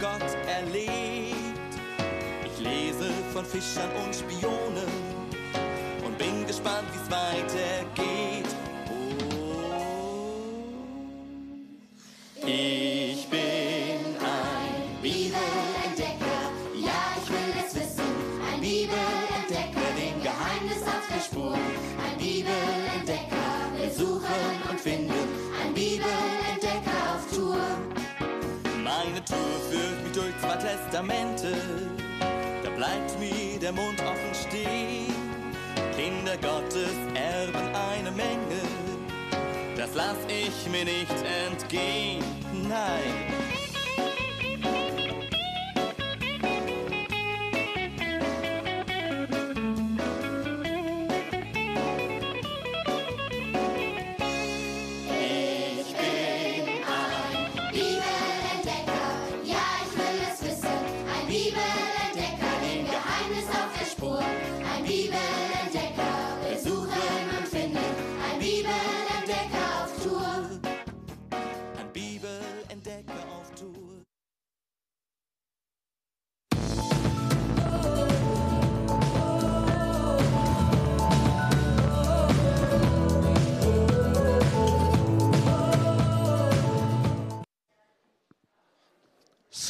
Gott erlebt. Ich lese von Fischern und Spionen Testamente. Da bleibt mir der Mund offen stehen. Kinder Gottes erben eine Menge. Das lass ich mir nicht entgehen. Nein.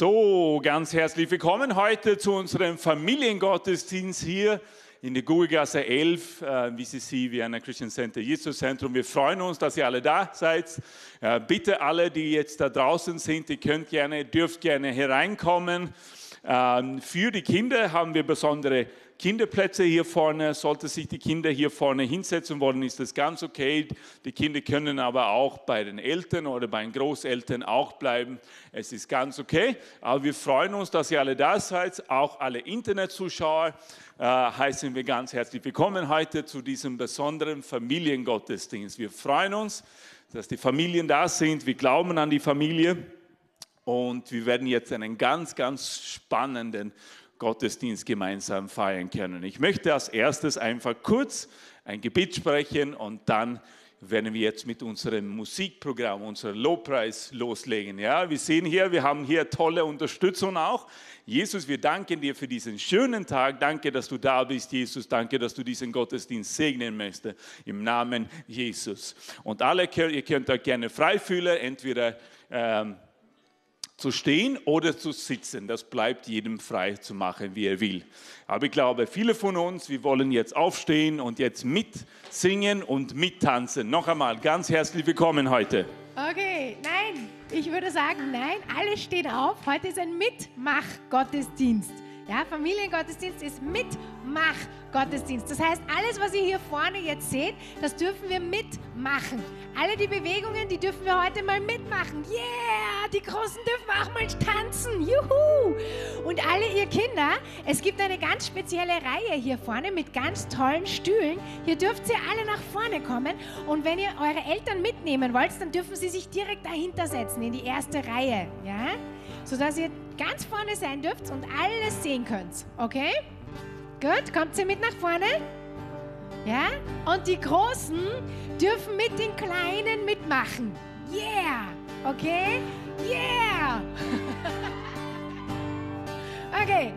So, ganz herzlich willkommen heute zu unserem Familiengottesdienst hier in der Gugegasse 11, äh, WCC Vienna Christian Center Jesus Zentrum. Wir freuen uns, dass ihr alle da seid. Äh, bitte alle, die jetzt da draußen sind, ihr könnt gerne, dürft gerne hereinkommen. Ähm, für die Kinder haben wir besondere Kinderplätze hier vorne. Sollte sich die Kinder hier vorne hinsetzen wollen, ist das ganz okay. Die Kinder können aber auch bei den Eltern oder bei den Großeltern auch bleiben. Es ist ganz okay. Aber wir freuen uns, dass ihr alle da seid. Auch alle Internetzuschauer äh, heißen wir ganz herzlich willkommen heute zu diesem besonderen Familiengottesdienst. Wir freuen uns, dass die Familien da sind. Wir glauben an die Familie. Und wir werden jetzt einen ganz, ganz spannenden Gottesdienst gemeinsam feiern können. Ich möchte als erstes einfach kurz ein Gebet sprechen und dann werden wir jetzt mit unserem Musikprogramm, unserem Lobpreis loslegen. Ja, wir sehen hier, wir haben hier tolle Unterstützung auch. Jesus, wir danken dir für diesen schönen Tag. Danke, dass du da bist, Jesus. Danke, dass du diesen Gottesdienst segnen möchtest. Im Namen Jesus. Und alle, ihr könnt euch gerne frei fühlen, entweder ähm, zu stehen oder zu sitzen. Das bleibt jedem frei zu machen, wie er will. Aber ich glaube, viele von uns, wir wollen jetzt aufstehen und jetzt mitsingen und mittanzen. Noch einmal ganz herzlich willkommen heute. Okay, nein, ich würde sagen, nein, alle stehen auf. Heute ist ein Mitmach-Gottesdienst. Ja, Familiengottesdienst ist Mitmach-Gottesdienst. Das heißt, alles, was ihr hier vorne jetzt seht, das dürfen wir mitmachen. Alle die Bewegungen, die dürfen wir heute mal mitmachen. Yeah, die Großen dürfen auch mal tanzen. Juhu! Und alle ihr Kinder, es gibt eine ganz spezielle Reihe hier vorne mit ganz tollen Stühlen. Hier dürft ihr alle nach vorne kommen. Und wenn ihr eure Eltern mitnehmen wollt, dann dürfen sie sich direkt dahinter setzen, in die erste Reihe. Ja? Sodass ihr ganz vorne sein dürft und alles sehen könnt. Okay? Gut, kommt ihr mit nach vorne? Ja? Und die Großen dürfen mit den Kleinen mitmachen. Yeah! Okay? Yeah! okay.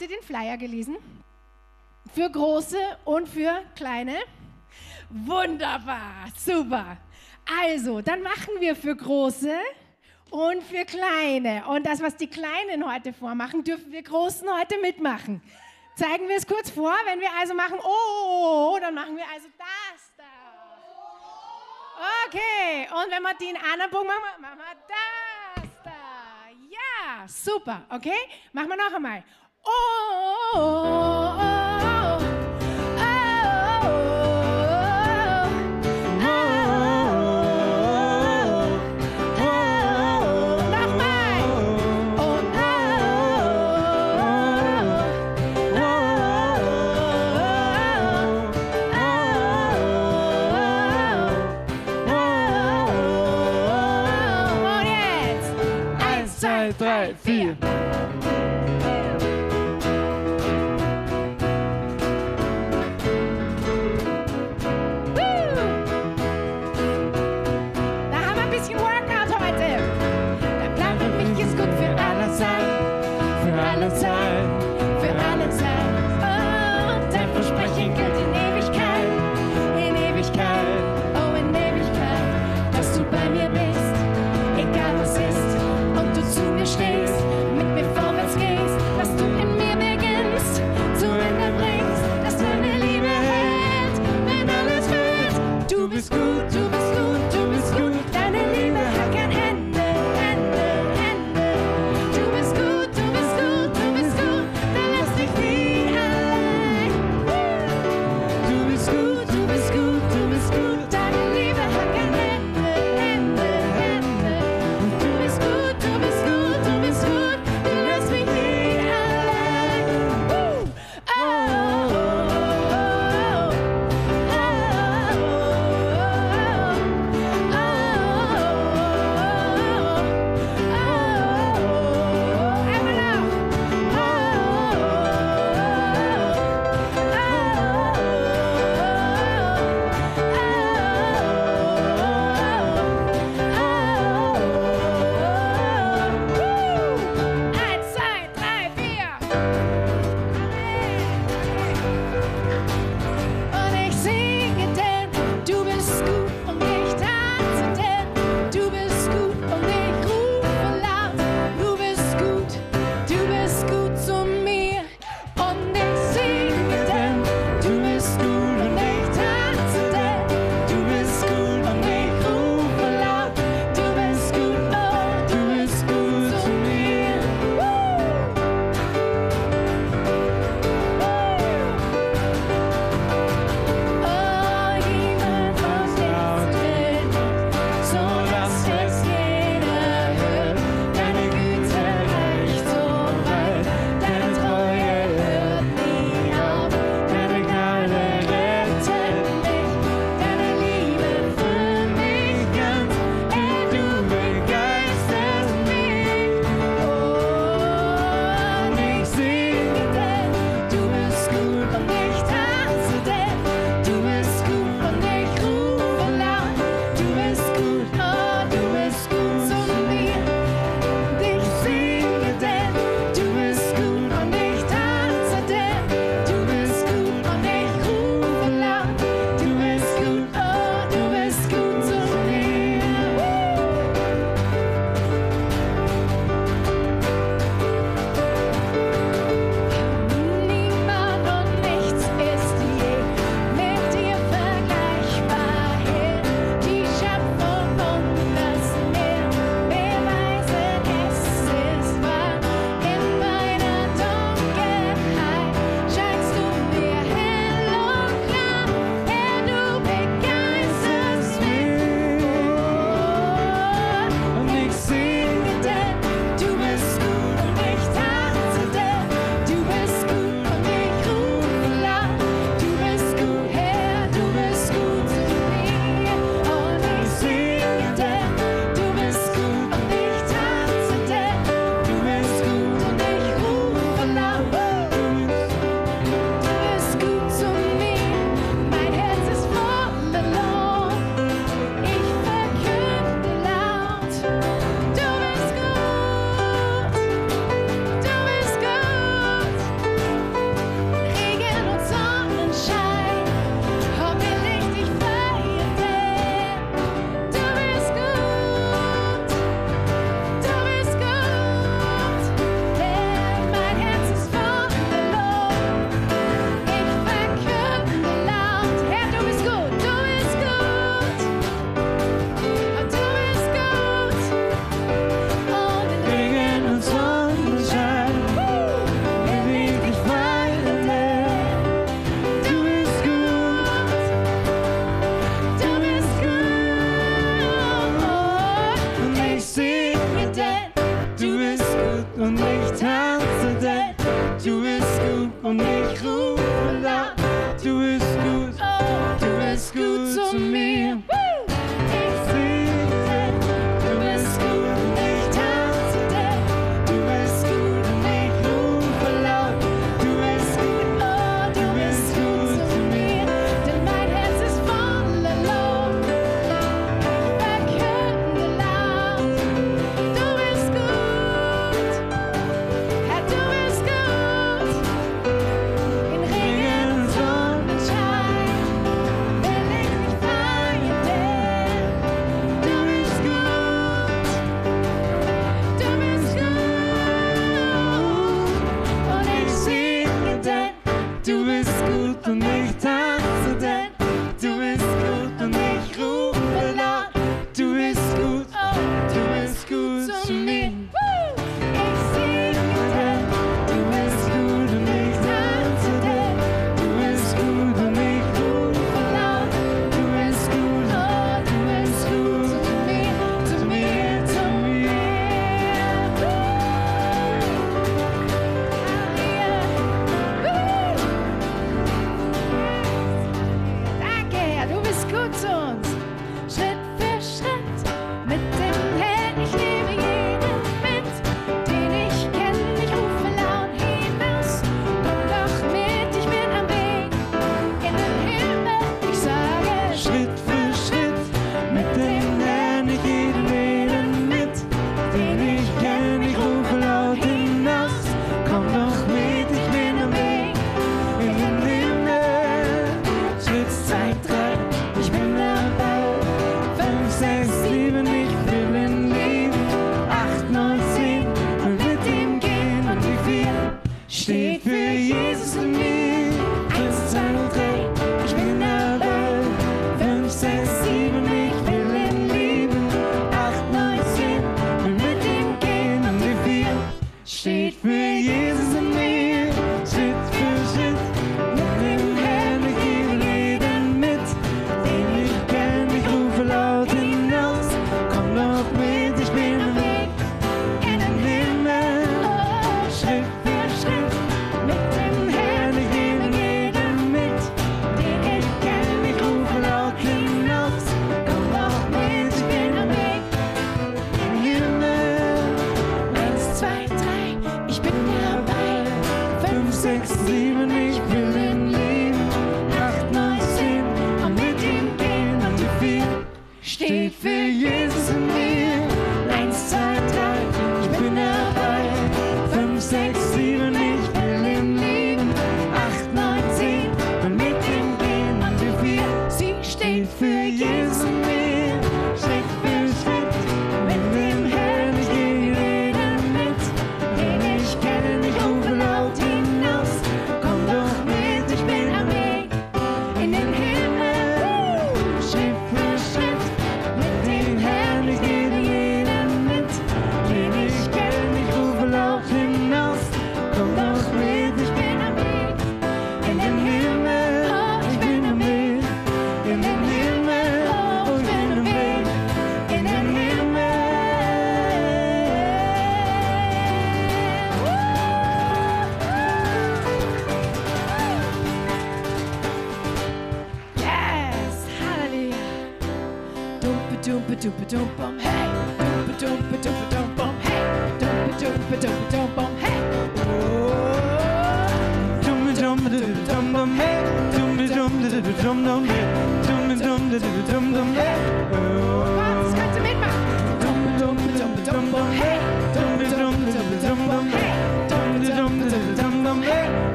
Habt ihr den Flyer gelesen? Für große und für kleine? Wunderbar, super. Also, dann machen wir für große und für kleine. Und das, was die Kleinen heute vormachen, dürfen wir Großen heute mitmachen. Zeigen wir es kurz vor. Wenn wir also machen, oh, dann machen wir also das da. Okay, und wenn wir den anderen Punkt machen, machen wir das da. Ja, super, okay? Machen wir noch einmal. oh. oh, oh, oh.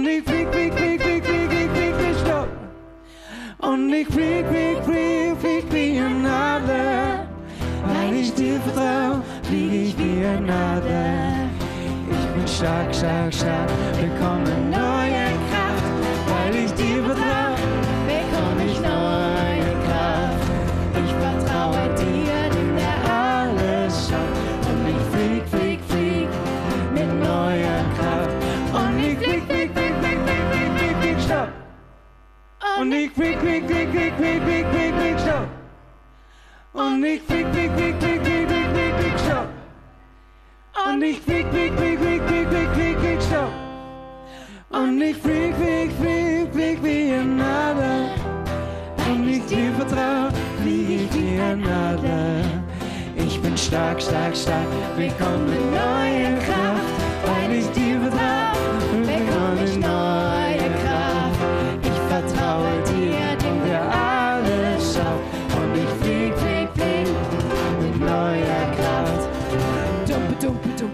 Und ich flieg, flieg, flieg, flieg, flieg, flieg, flieg nicht stopp. Und ich flieg, flieg, flieg, flieg wie ein Adler. Weil ich dir vertrau, flieg ich wie ein Adler. Ich bin stark, stark, stark, willkommen neuer. Und ich fick, fick, fick, fick, fick, fick, fick, fick schon. Und ich fick, fick, fick, fick, fick, fick, fick, fick schon. Und ich fick, fick, fick, fick, fick, fick, fick, fick schon. Und ich fick, fick, fick, fick wie ein Adler. Und ich dir vertrau, flieg ich wie ein Adler. Ich bin stark, stark, stark, willkommen mit neuer Kraft, weil ich dir vertrau.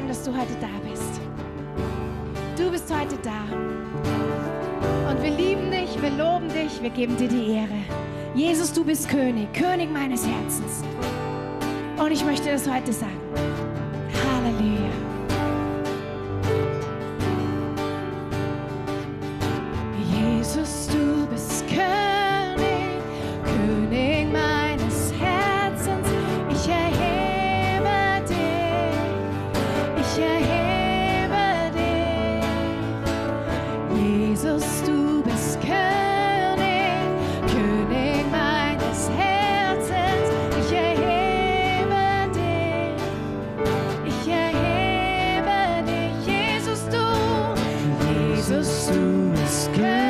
sagen, dass du heute da bist. Du bist heute da. Und wir lieben dich, wir loben dich, wir geben dir die Ehre. Jesus, du bist König, König meines Herzens. Und ich möchte das heute sagen. soon scared.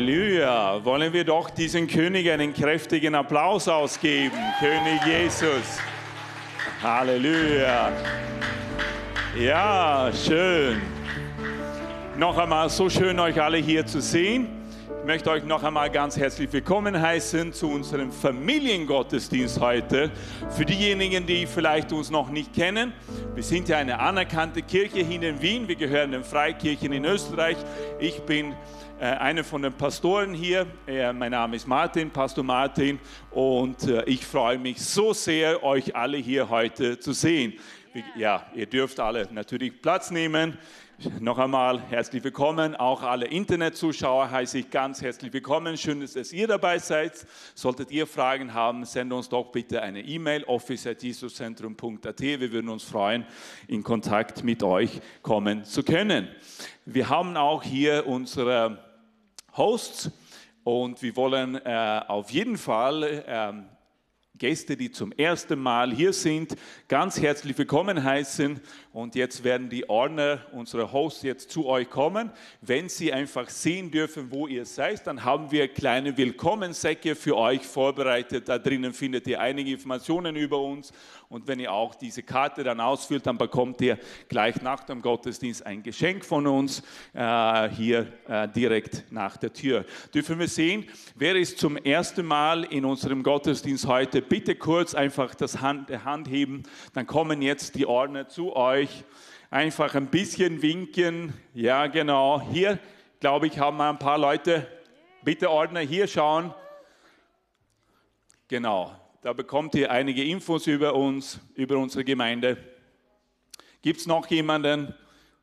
Halleluja. Wollen wir doch diesem König einen kräftigen Applaus ausgeben. König Jesus. Halleluja. Ja, schön. Noch einmal so schön, euch alle hier zu sehen. Ich möchte euch noch einmal ganz herzlich willkommen heißen zu unserem Familiengottesdienst heute. Für diejenigen, die vielleicht uns noch nicht kennen, wir sind ja eine anerkannte Kirche hier in Wien. Wir gehören den Freikirchen in Österreich. Ich bin einer von den Pastoren hier. Äh, mein Name ist Martin, Pastor Martin, und äh, ich freue mich so sehr, euch alle hier heute zu sehen. Ja, ihr dürft alle natürlich Platz nehmen. Noch einmal herzlich willkommen. Auch alle Internetzuschauer heiße ich ganz herzlich willkommen. Schön, dass ihr dabei seid. Solltet ihr Fragen haben, sendet uns doch bitte eine E-Mail office.jesuszentrum.at. Wir würden uns freuen, in Kontakt mit euch kommen zu können. Wir haben auch hier unsere Hosts und wir wollen äh, auf jeden Fall ähm, Gäste, die zum ersten Mal hier sind, ganz herzlich willkommen heißen. Und jetzt werden die Ordner, unsere Hosts, jetzt zu euch kommen. Wenn sie einfach sehen dürfen, wo ihr seid, dann haben wir kleine Willkommenssäcke für euch vorbereitet. Da drinnen findet ihr einige Informationen über uns. Und wenn ihr auch diese Karte dann ausfüllt, dann bekommt ihr gleich nach dem Gottesdienst ein Geschenk von uns äh, hier äh, direkt nach der Tür. Dürfen wir sehen, wer ist zum ersten Mal in unserem Gottesdienst heute? Bitte kurz einfach das Hand, Hand heben, dann kommen jetzt die Ordner zu euch. Einfach ein bisschen winken. Ja, genau. Hier, glaube ich, haben wir ein paar Leute. Bitte Ordner hier schauen. Genau, da bekommt ihr einige Infos über uns, über unsere Gemeinde. Gibt es noch jemanden?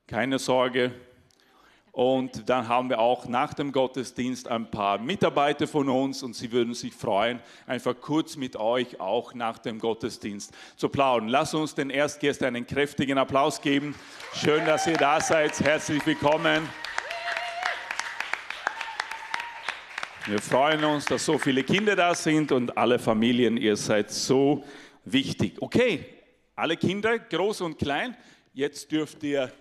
Keine Sorge. Und dann haben wir auch nach dem Gottesdienst ein paar Mitarbeiter von uns und sie würden sich freuen, einfach kurz mit euch auch nach dem Gottesdienst zu plaudern. Lass uns den Erstgästen einen kräftigen Applaus geben. Schön, dass ihr da seid. Herzlich willkommen. Wir freuen uns, dass so viele Kinder da sind und alle Familien, ihr seid so wichtig. Okay, alle Kinder, groß und klein, jetzt dürft ihr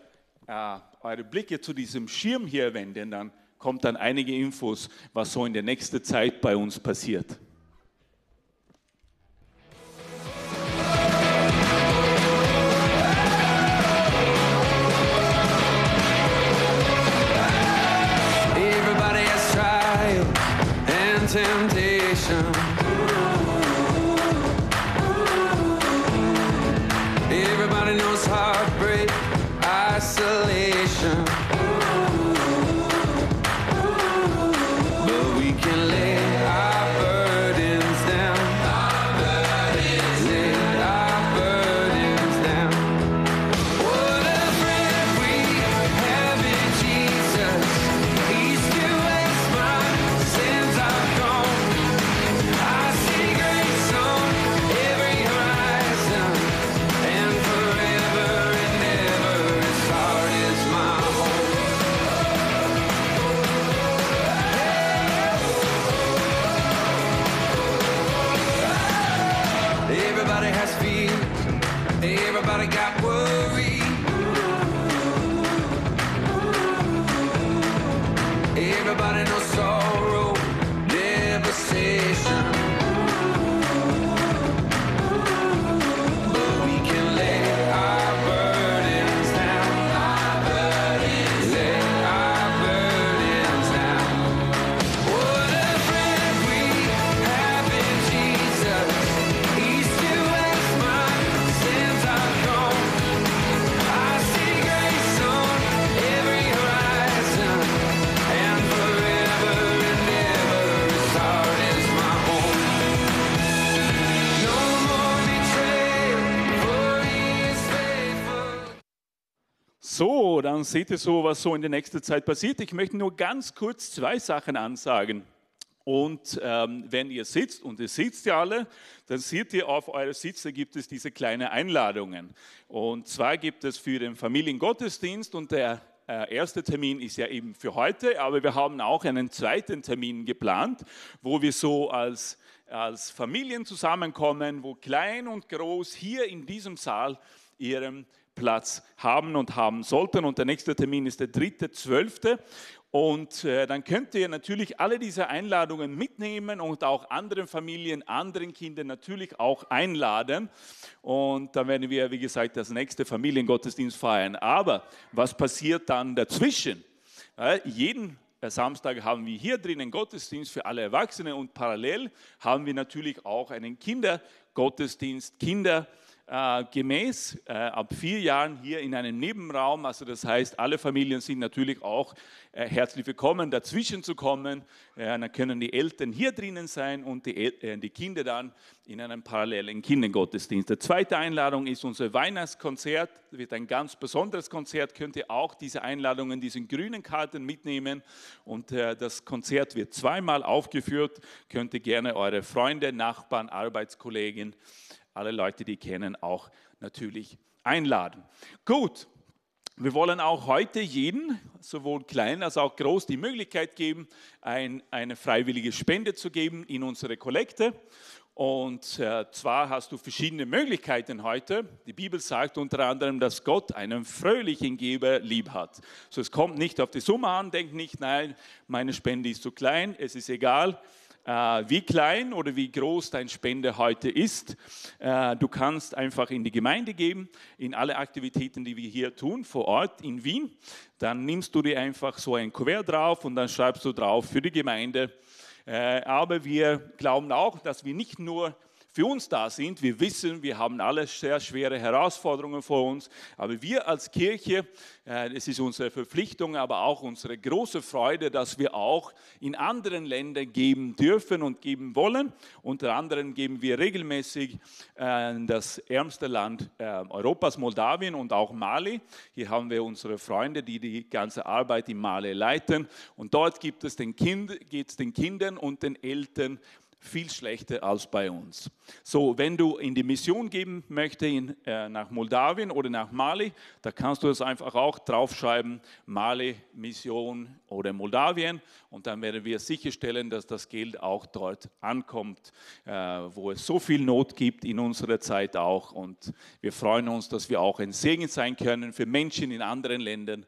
äh, eure Blicke zu diesem Schirm hier wenden, dann kommt dann einige Infos, was so in der nächsten Zeit bei uns passiert. So, dann seht ihr so, was so in der nächsten Zeit passiert. Ich möchte nur ganz kurz zwei Sachen ansagen. Und ähm, wenn ihr sitzt, und ihr sitzt ja alle, dann seht ihr auf eurer Sitz, da gibt es diese kleinen Einladungen. Und zwar gibt es für den Familiengottesdienst und der äh, erste Termin ist ja eben für heute, aber wir haben auch einen zweiten Termin geplant, wo wir so als, als Familien zusammenkommen, wo klein und groß hier in diesem Saal ihren Platz haben und haben sollten. Und der nächste Termin ist der dritte, zwölfte. Und äh, dann könnt ihr natürlich alle diese Einladungen mitnehmen und auch anderen Familien, anderen Kindern natürlich auch einladen. Und dann werden wir, wie gesagt, das nächste Familiengottesdienst feiern. Aber was passiert dann dazwischen? Äh, jeden Samstag haben wir hier drinnen Gottesdienst für alle Erwachsene und parallel haben wir natürlich auch einen Kindergottesdienst, Kinder äh, gemäß äh, ab vier Jahren hier in einem Nebenraum. Also das heißt, alle Familien sind natürlich auch äh, herzlich willkommen, dazwischen zu kommen. Dann können die Eltern hier drinnen sein und die, El- äh, die Kinder dann in einem parallelen Kindergottesdienst. Die zweite Einladung ist unser Weihnachtskonzert. Das wird ein ganz besonderes Konzert. Könnt ihr auch diese Einladungen, diesen grünen Karten mitnehmen. Und äh, das Konzert wird zweimal aufgeführt. Könnt ihr gerne eure Freunde, Nachbarn, Arbeitskollegen alle Leute, die kennen, auch natürlich einladen. Gut, wir wollen auch heute jeden, sowohl klein als auch groß, die Möglichkeit geben, ein, eine freiwillige Spende zu geben in unsere Kollekte. Und äh, zwar hast du verschiedene Möglichkeiten heute. Die Bibel sagt unter anderem, dass Gott einen fröhlichen Geber lieb hat. So, es kommt nicht auf die Summe an, denk nicht, nein, meine Spende ist zu klein, es ist egal wie klein oder wie groß dein Spende heute ist. Äh, Du kannst einfach in die Gemeinde geben, in alle Aktivitäten, die wir hier tun, vor Ort in Wien. Dann nimmst du dir einfach so ein Kuvert drauf und dann schreibst du drauf für die Gemeinde. Äh, Aber wir glauben auch, dass wir nicht nur für uns da sind. Wir wissen, wir haben alle sehr schwere Herausforderungen vor uns, aber wir als Kirche, äh, es ist unsere Verpflichtung, aber auch unsere große Freude, dass wir auch in anderen Ländern geben dürfen und geben wollen. Unter anderem geben wir regelmäßig äh, das ärmste Land äh, Europas, Moldawien und auch Mali. Hier haben wir unsere Freunde, die die ganze Arbeit in Mali leiten. Und dort gibt es den kind, geht es den Kindern und den Eltern viel schlechter als bei uns. So, wenn du in die Mission geben möchtest in, äh, nach Moldawien oder nach Mali, da kannst du es einfach auch draufschreiben, Mali, Mission oder Moldawien und dann werden wir sicherstellen, dass das Geld auch dort ankommt, äh, wo es so viel Not gibt in unserer Zeit auch und wir freuen uns, dass wir auch ein Segen sein können für Menschen in anderen Ländern,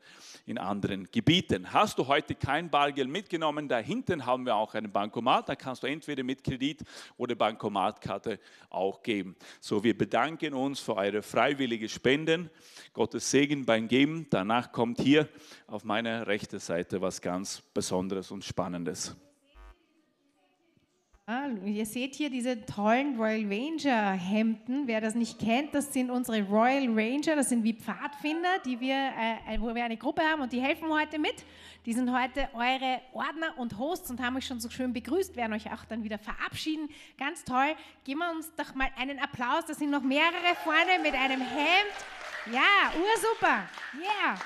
in anderen Gebieten. Hast du heute kein Bargeld mitgenommen, da hinten haben wir auch einen Bankomat, da kannst du entweder mit Kredit oder Bankomatkarte auch geben. So, wir bedanken uns für eure freiwillige Spenden. Gottes Segen beim Geben. Danach kommt hier auf meiner rechten Seite was ganz Besonderes und Spannendes. Ah, ihr seht hier diese tollen Royal Ranger Hemden. Wer das nicht kennt, das sind unsere Royal Ranger. Das sind wie Pfadfinder, die wir, äh, wo wir eine Gruppe haben und die helfen heute mit. Die sind heute eure Ordner und Hosts und haben euch schon so schön begrüßt, werden euch auch dann wieder verabschieden. Ganz toll. Geben wir uns doch mal einen Applaus. Da sind noch mehrere vorne mit einem Hemd. Ja, ursuper. Yeah.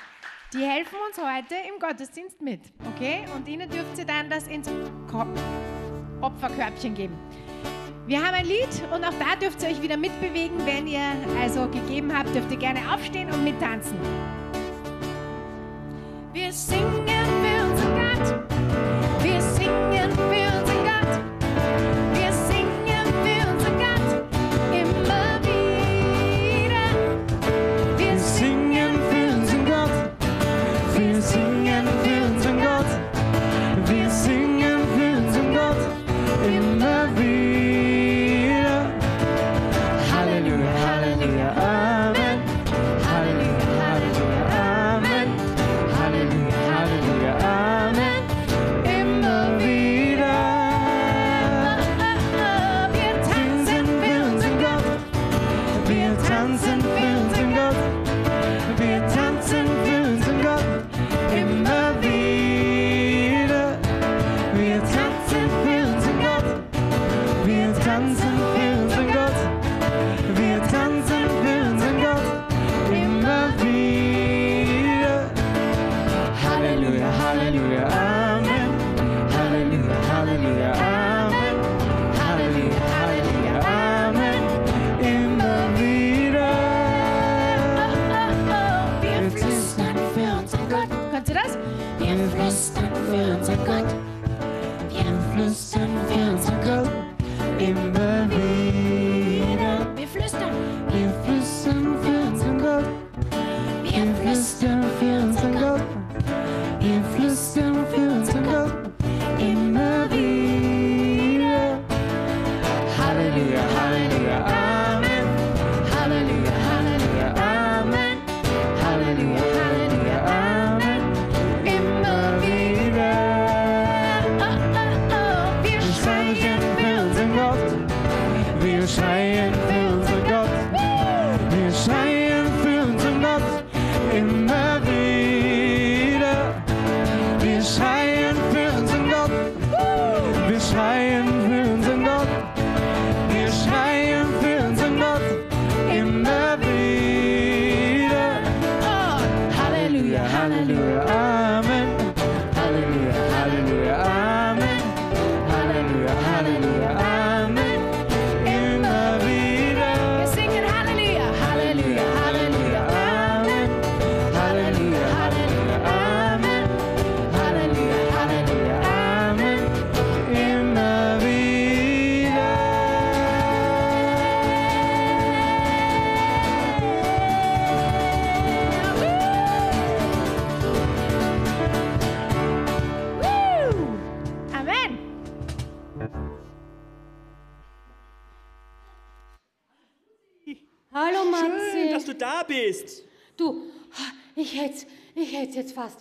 Die helfen uns heute im Gottesdienst mit. Okay? Und ihnen dürft ihr dann das ins Ko Opferkörbchen geben. Wir haben ein Lied und auch da dürft ihr euch wieder mitbewegen. Wenn ihr also gegeben habt, dürft ihr gerne aufstehen und mittanzen. Wir singen für unseren Gott.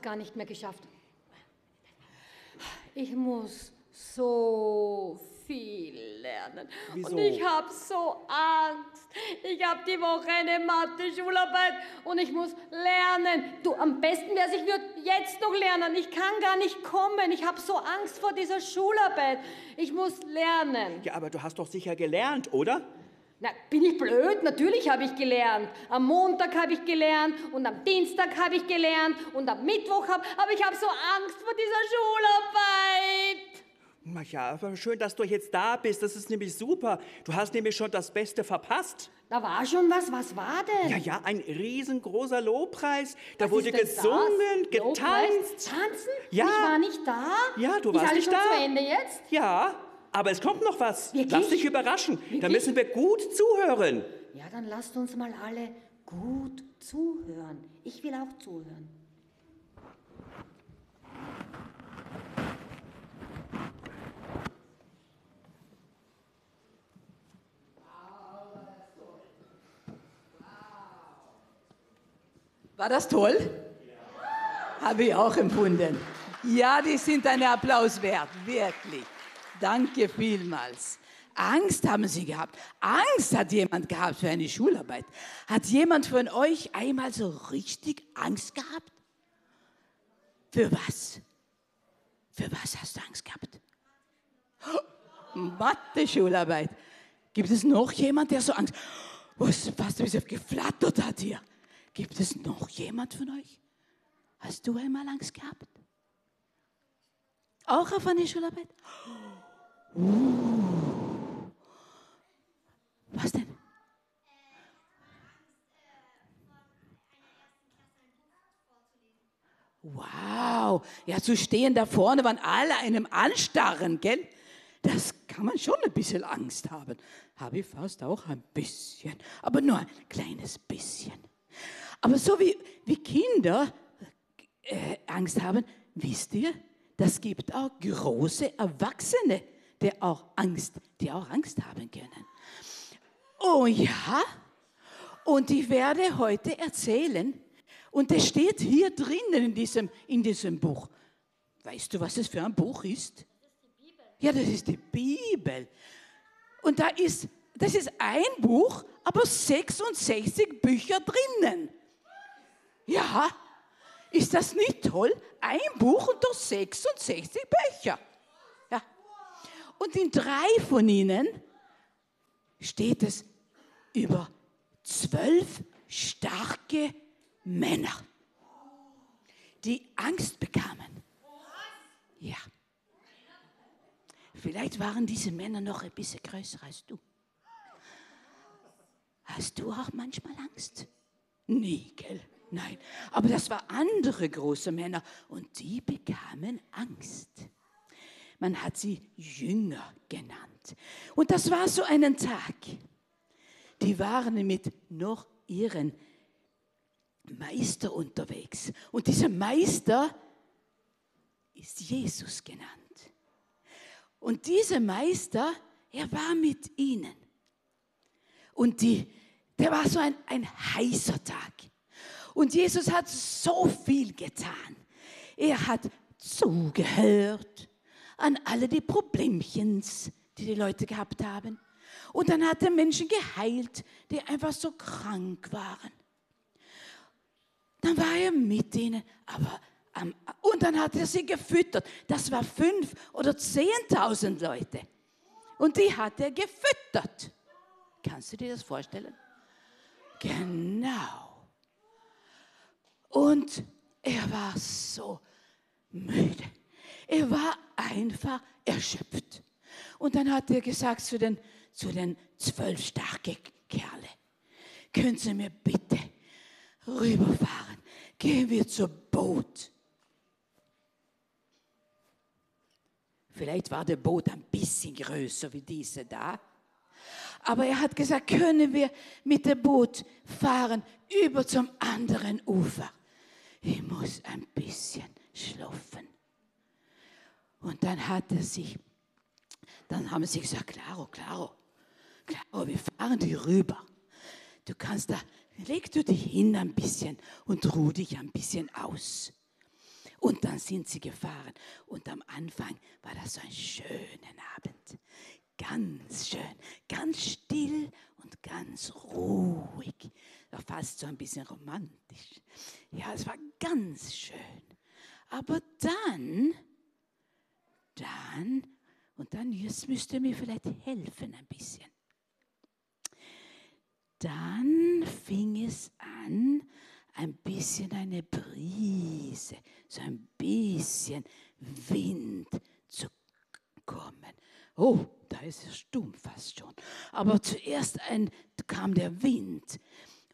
Gar nicht mehr geschafft. Ich muss so viel lernen. Wieso? Und ich habe so Angst. Ich habe die Woche eine Mathe-Schularbeit und ich muss lernen. Du, am besten wäre es, ich würde jetzt noch lernen. Ich kann gar nicht kommen. Ich habe so Angst vor dieser Schularbeit. Ich muss lernen. Ja, aber du hast doch sicher gelernt, oder? Na, bin ich blöd? Natürlich habe ich gelernt. Am Montag habe ich gelernt und am Dienstag habe ich gelernt und am Mittwoch habe aber ich habe so Angst vor dieser Schularbeit. Na ja, aber schön, dass du jetzt da bist. Das ist nämlich super. Du hast nämlich schon das Beste verpasst. Da war schon was. Was war denn? Ja, ja, ein riesengroßer Lobpreis. Da Was wurde ist gesungen, das? Lobpreis? getanzt. Tanzen? Ja. Ich war nicht da. Ja, du ist warst alles nicht schon da. zu Ende jetzt? Ja, aber es kommt noch was. Wirklich? Lass dich überraschen. Da Wirklich? müssen wir gut zuhören. Ja, dann lasst uns mal alle gut zuhören. Ich will auch zuhören. War das toll? Habe ich auch empfunden. Ja, die sind einen Applaus wert, wirklich. Danke vielmals. Angst haben Sie gehabt. Angst hat jemand gehabt für eine Schularbeit. Hat jemand von euch einmal so richtig Angst gehabt? Für was? Für was hast du Angst gehabt? Mathe-Schularbeit. Gibt es noch jemand, der so Angst... Was, ein bisschen geflattert hat hier. Gibt es noch jemand von euch? Hast du einmal Angst gehabt? Auch auf eine Schularbeit? Was denn? Wow, ja, zu stehen da vorne, waren alle einem anstarren, gell? Das kann man schon ein bisschen Angst haben. Habe ich fast auch ein bisschen, aber nur ein kleines bisschen. Aber so wie, wie Kinder äh, Angst haben, wisst ihr, das gibt auch große Erwachsene, die auch Angst, die auch Angst haben können. Oh ja, und ich werde heute erzählen, und es steht hier drinnen in diesem, in diesem Buch. Weißt du, was es für ein Buch ist? Ja, das ist die Bibel. Und da ist, das ist ein Buch, aber 66 Bücher drinnen. Ja, ist das nicht toll? Ein Buch und doch 66 Bücher. Und in drei von ihnen steht es über zwölf starke Männer, die Angst bekamen. Ja. Vielleicht waren diese Männer noch ein bisschen größer als du. Hast du auch manchmal Angst? Nie, gell? Nein. Aber das waren andere große Männer und die bekamen Angst. Man hat sie Jünger genannt. Und das war so einen Tag. Die waren mit noch ihren Meister unterwegs. Und dieser Meister ist Jesus genannt. Und dieser Meister, er war mit ihnen. Und die, der war so ein, ein heißer Tag. Und Jesus hat so viel getan. Er hat zugehört an alle die Problemchens, die die Leute gehabt haben. Und dann hat er Menschen geheilt, die einfach so krank waren. Dann war er mit ihnen, aber am, und dann hat er sie gefüttert. Das war fünf oder zehntausend Leute. Und die hat er gefüttert. Kannst du dir das vorstellen? Genau. Und er war so müde. Er war einfach erschöpft. Und dann hat er gesagt zu den, zu den zwölf starken Kerle, können Sie mir bitte rüberfahren? Gehen wir zur Boot. Vielleicht war der Boot ein bisschen größer wie diese da. Aber er hat gesagt, können wir mit dem Boot fahren über zum anderen Ufer. Ich muss ein bisschen schlafen. Und dann hat er sich, dann haben sie gesagt, klaro, klaro, klaro, wir fahren die rüber. Du kannst da, leg du dich hin ein bisschen und ruh dich ein bisschen aus. Und dann sind sie gefahren. Und am Anfang war das so ein schöner Abend. Ganz schön, ganz still und ganz ruhig. Fast so ein bisschen romantisch. Ja, es war ganz schön. Aber dann, dann, und dann, jetzt müsst ihr mir vielleicht helfen ein bisschen. Dann fing es an, ein bisschen eine Brise, so ein bisschen Wind zu kommen. Oh, da ist es stumm fast schon. Aber zuerst ein, kam der Wind.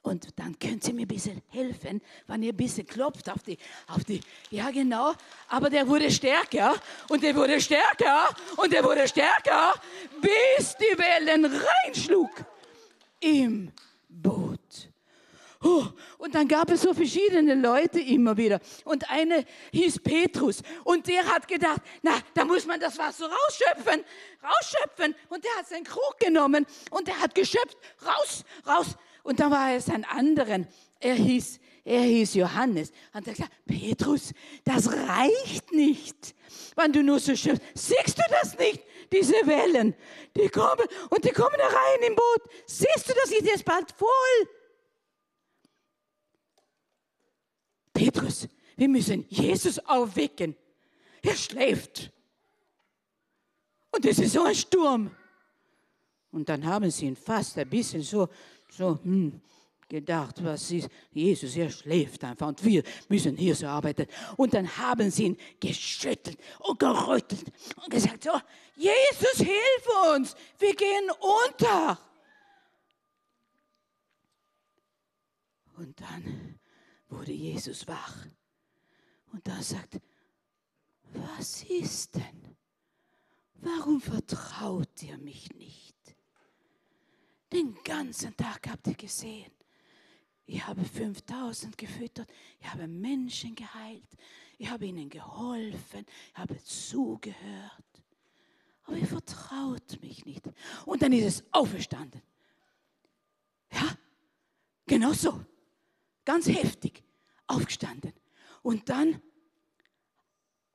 Und dann könnt ihr mir ein bisschen helfen, wenn ihr ein bisschen klopft auf die, auf die, ja genau, aber der wurde stärker und der wurde stärker und der wurde stärker, bis die Wellen reinschlug im Boot. Und dann gab es so verschiedene Leute immer wieder. Und eine hieß Petrus. Und der hat gedacht, na, da muss man das Wasser rausschöpfen, rausschöpfen. Und der hat seinen Krug genommen und der hat geschöpft, raus, raus. Und dann war es ein anderen. Er hieß, er hieß Johannes. Und er gesagt, Petrus, das reicht nicht, wenn du nur so schöpfst. Siehst du das nicht? Diese Wellen, die kommen und die kommen herein im Boot. Siehst du, das ist jetzt bald voll. Petrus, wir müssen Jesus aufwecken. Er schläft. Und es ist so ein Sturm. Und dann haben sie ihn fast ein bisschen so, so hm, gedacht, was ist, Jesus, er schläft einfach und wir müssen hier so arbeiten. Und dann haben sie ihn geschüttelt und gerüttelt und gesagt, so, Jesus, hilf uns, wir gehen unter. Und dann wurde Jesus wach. Und da sagt, was ist denn? Warum vertraut ihr mich nicht? Den ganzen Tag habt ihr gesehen. Ich habe 5000 gefüttert, ich habe Menschen geheilt, ich habe ihnen geholfen, ich habe zugehört. Aber ihr vertraut mich nicht. Und dann ist es auferstanden. Ja, genau so ganz heftig aufgestanden. Und dann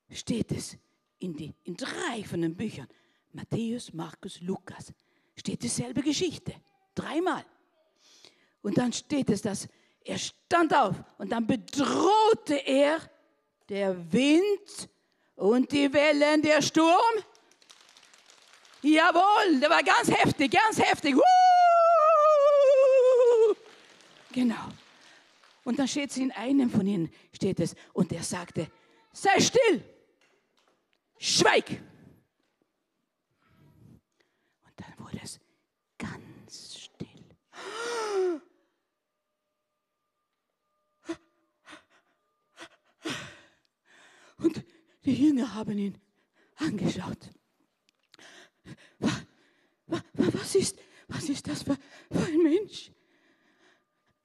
steht es in, die, in drei von den Büchern, Matthäus, Markus, Lukas, steht dieselbe Geschichte. Dreimal. Und dann steht es, dass er stand auf und dann bedrohte er der Wind und die Wellen, der Sturm. Jawohl, der war ganz heftig, ganz heftig. Genau. Und dann steht es in einem von ihnen, steht es, und er sagte, sei still, schweig. Und dann wurde es ganz still. Und die Jünger haben ihn angeschaut. Wa- wa- wa- Was ist, was ist das für, für ein Mensch?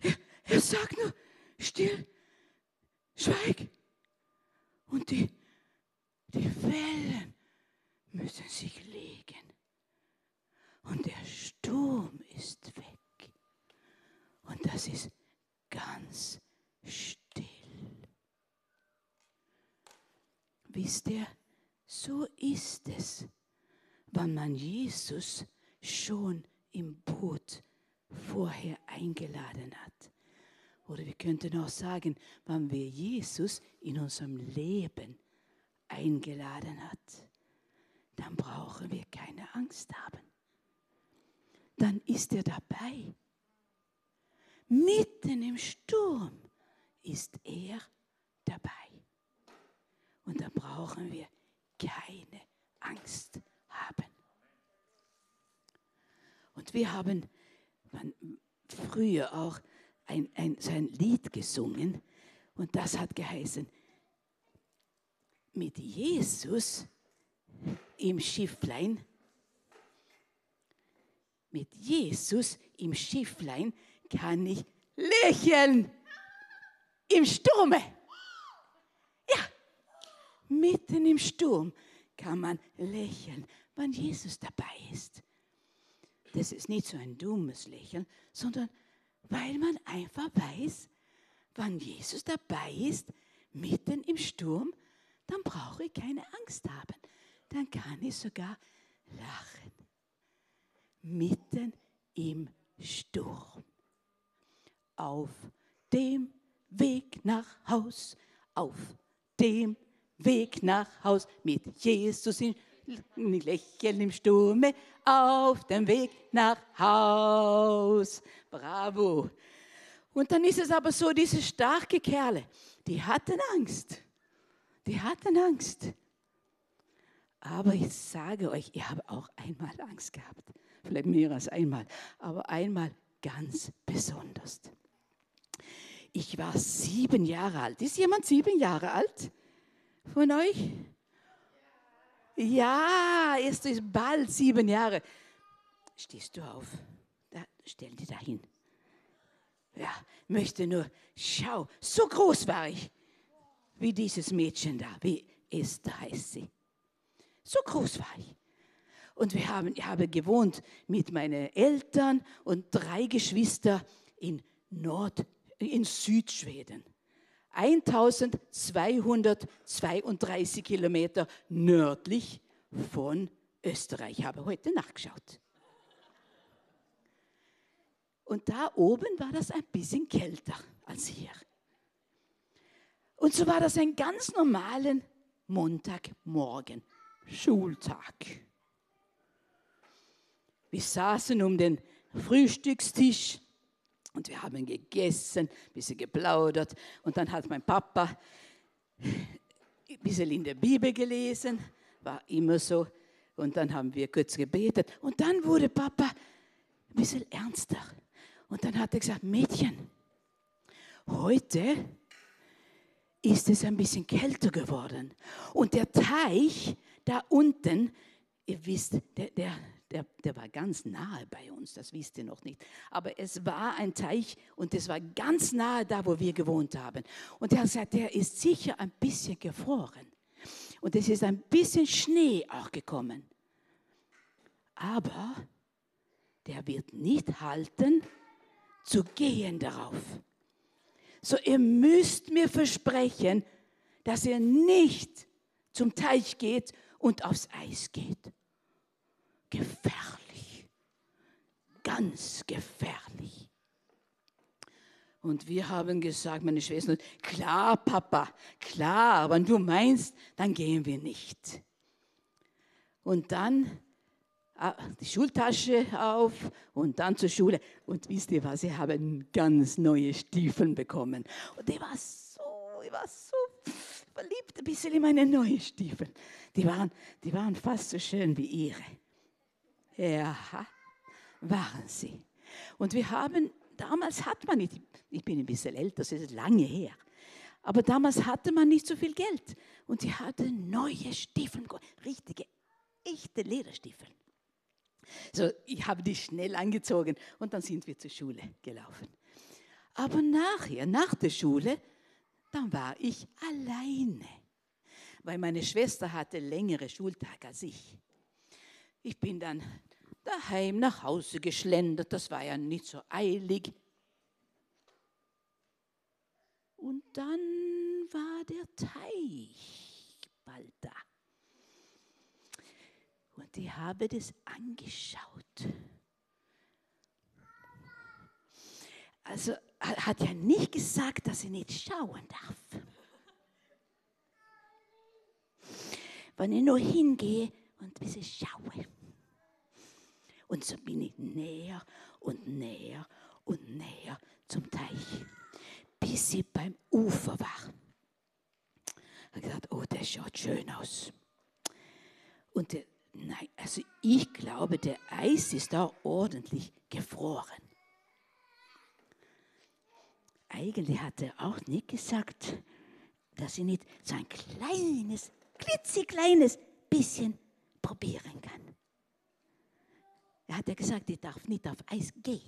Er, er sagt nur, still, schweig. Und die, die Wellen müssen sich legen. Und der Sturm ist weg. Und das ist ganz still. Wisst ihr, so ist es, man Jesus schon im Boot vorher eingeladen hat. Oder wir könnten auch sagen, wenn wir Jesus in unserem Leben eingeladen hat, dann brauchen wir keine Angst haben. Dann ist er dabei. Mitten im Sturm ist er dabei. Und da brauchen wir keine Angst haben. Und wir haben früher auch ein, ein, so ein Lied gesungen und das hat geheißen, mit Jesus im Schifflein, mit Jesus im Schifflein kann ich lächeln im Sturme. Ja, mitten im Sturm kann man lächeln, wenn Jesus dabei ist. Das ist nicht so ein dummes Lächeln, sondern weil man einfach weiß, wenn Jesus dabei ist, mitten im Sturm, dann brauche ich keine Angst haben. Dann kann ich sogar lachen. Mitten im Sturm. Auf dem Weg nach Haus, auf dem Weg nach Haus mit Jesus im Lächeln im Sturme, auf dem Weg nach Haus. Bravo. Und dann ist es aber so, diese starke Kerle, die hatten Angst. Die hatten Angst. Aber ich sage euch, ich habe auch einmal Angst gehabt. Vielleicht mehr als einmal, aber einmal ganz besonders. Ich war sieben Jahre alt. Ist jemand sieben Jahre alt von euch? Ja, es ist bald sieben Jahre. Stehst du auf? Da, stell dich dahin. Ja, möchte nur, schau, so groß war ich, wie dieses Mädchen da, wie Esther heißt sie. So groß war ich. Und wir haben, ich habe gewohnt mit meinen Eltern und drei Geschwister in Nord, in Südschweden. 1232 Kilometer nördlich von Österreich. Ich habe heute nachgeschaut. Und da oben war das ein bisschen kälter als hier. Und so war das ein ganz normalen Montagmorgen, Schultag. Wir saßen um den Frühstückstisch und wir haben gegessen, ein bisschen geplaudert. Und dann hat mein Papa ein bisschen in der Bibel gelesen, war immer so. Und dann haben wir kurz gebetet. Und dann wurde Papa ein bisschen ernster. Und dann hat er gesagt, Mädchen, heute ist es ein bisschen kälter geworden. Und der Teich da unten, ihr wisst, der, der, der, der war ganz nahe bei uns, das wisst ihr noch nicht. Aber es war ein Teich und es war ganz nahe da, wo wir gewohnt haben. Und er gesagt, der ist sicher ein bisschen gefroren. Und es ist ein bisschen Schnee auch gekommen. Aber der wird nicht halten, zu gehen darauf. So, ihr müsst mir versprechen, dass ihr nicht zum Teich geht und aufs Eis geht. Gefährlich. Ganz gefährlich. Und wir haben gesagt, meine Schwester, klar, Papa, klar, wenn du meinst, dann gehen wir nicht. Und dann ah, die Schultasche auf und dann zur Schule. Und wisst ihr was, ich habe ganz neue Stiefel bekommen. Und ich war so, ich war so verliebt ein bisschen in meine neuen Stiefel. Die waren, die waren fast so schön wie ihre. Ja, waren sie. Und wir haben, damals hat man nicht, ich bin ein bisschen älter, das ist lange her, Aber damals hatte man nicht so viel Geld. Und sie hatte neue Stiefel, richtige, echte Lederstiefel. So, ich habe die schnell angezogen und dann sind wir zur Schule gelaufen. Aber nachher, nach der Schule, dann war ich alleine, weil meine Schwester hatte längere Schultag als ich. Ich bin dann daheim nach Hause geschlendert, das war ja nicht so eilig. Und dann war der Teich bald da. Und ich habe das angeschaut. Also hat ja nicht gesagt, dass ich nicht schauen darf. Wenn ich nur hingehe und ein bisschen schaue. Und so bin ich näher und näher und näher zum Teich, bis ich beim Ufer war. Ich habe gesagt, oh, das schaut schön aus. Und der, nein, also ich glaube, der Eis ist da ordentlich gefroren. Eigentlich hat er auch nicht gesagt, dass ich nicht so ein kleines, klitzekleines bisschen probieren kann. Er hat ja gesagt, ich darf nicht auf Eis gehen.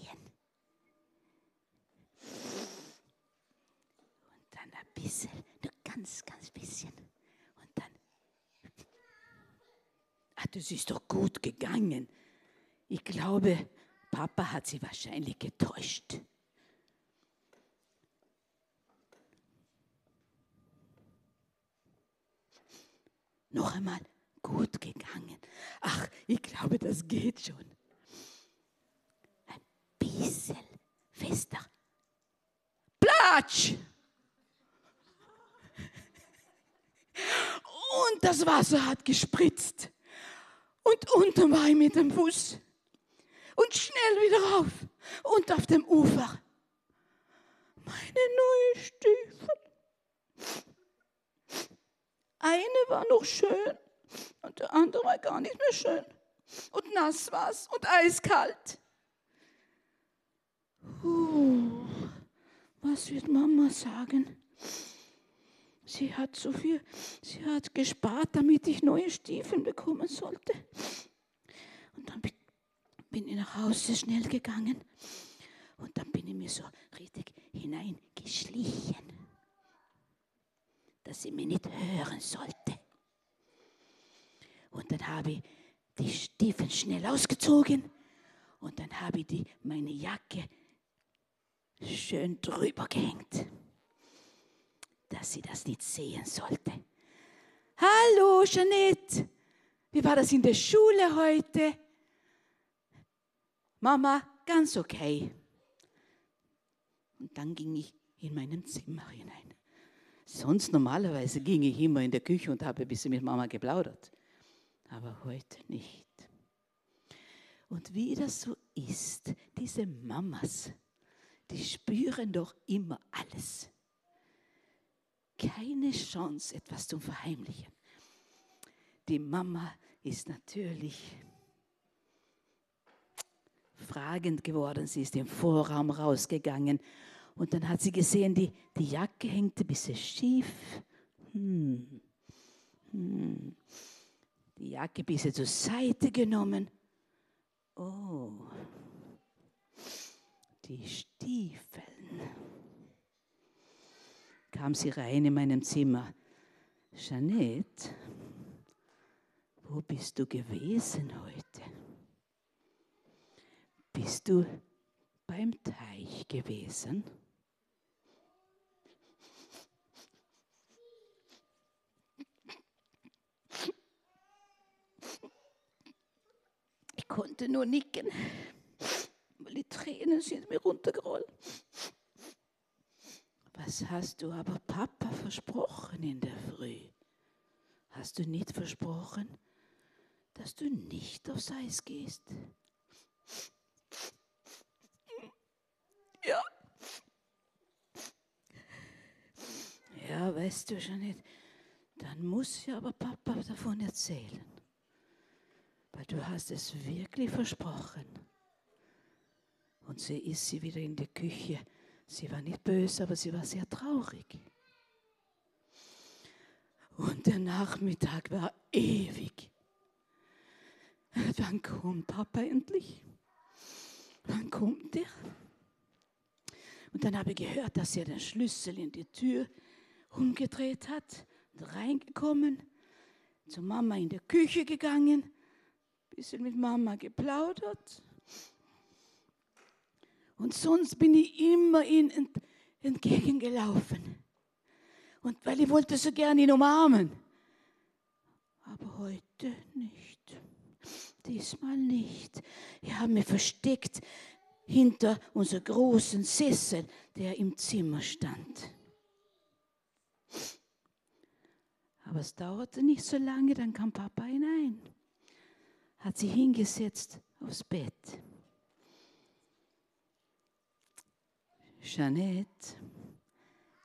Und dann ein bisschen, nur ganz, ganz bisschen. Und dann, ah, das ist doch gut gegangen. Ich glaube, Papa hat sie wahrscheinlich getäuscht. Noch einmal gut gegangen. Ach, ich glaube, das geht schon. Bisschen fester. Platsch! Und das Wasser hat gespritzt. Und unten war ich mit dem Fuß. Und schnell wieder rauf. Und auf dem Ufer. Meine neue Stiefel. Eine war noch schön und der andere war gar nicht mehr schön. Und nass war's und eiskalt. Puh, was wird Mama sagen? Sie hat so viel, sie hat gespart, damit ich neue Stiefel bekommen sollte. Und dann bin- bin ich nach Hause schnell gegangen und dann bin ich mir so richtig hineingeschlichen dass sie mich nicht hören sollte. Und dann habe ich die Stiefel schnell ausgezogen und dann habe ich die, meine Jacke schön drüber gehängt, dass sie das nicht sehen sollte. Hallo, Jeanette, wie war das in der Schule heute? Mama, ganz okay. Und dann ging ich in meinem Zimmer hinein. Sonst normalerweise ging ich immer in der Küche und habe ein bisschen mit Mama geplaudert. Aber heute nicht. Und wie das so ist, diese Mamas, die spüren doch immer alles. Keine Chance, etwas zu verheimlichen. Die Mama ist natürlich fragend geworden. Sie ist im Vorraum rausgegangen und dann hat sie gesehen, die, die Jacke hängt ein bisschen schief. Hm. Hm. Die Jacke ein bisschen zur Seite genommen. Oh, die Stiefeln. Kam sie rein in meinem Zimmer. Jeanette, wo bist du gewesen heute? Bist du beim Teich gewesen? Ich konnte nur nicken, die Tränen sind mir runtergerollt. Was hast du aber Papa versprochen in der Früh? Hast du nicht versprochen, dass du nicht aufs Eis gehst? Ja. Ja, weißt du schon nicht, dann muss ja aber Papa davon erzählen. Weil du hast es wirklich versprochen. Und sie ist sie wieder in der Küche. Sie war nicht böse, aber sie war sehr traurig. Und der Nachmittag war ewig. Wann kommt Papa endlich? Wann kommt er? Und dann habe ich gehört, dass er den Schlüssel in die Tür umgedreht hat, und reingekommen, zu Mama in der Küche gegangen, bisschen mit Mama geplaudert. Und sonst bin ich immer ihm ent entgegengelaufen. Und weil ich wollte so gerne ihn umarmen. Aber heute nicht. Diesmal nicht. Ich habe mich versteckt hinter unser großen Sessel, der im Zimmer stand. Aber es dauerte nicht so lange, dann kam Papa hinein, hat sich hingesetzt aufs Bett. Jeanette,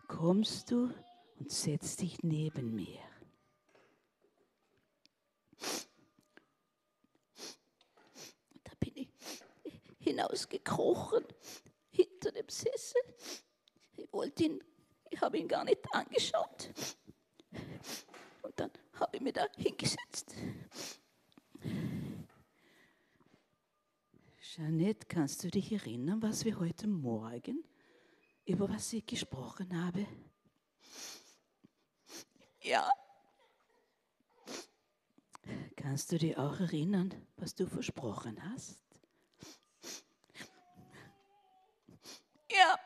kommst du und setz dich neben mir. Da bin ich hinausgekrochen hinter dem Sessel. Ich wollte ihn, ich habe ihn gar nicht angeschaut. Und dann habe ich mich da hingesetzt. Jeanette, kannst du dich erinnern, was wir heute Morgen, über was ich gesprochen habe? Ja. Kannst du dich auch erinnern, was du versprochen hast? Ja.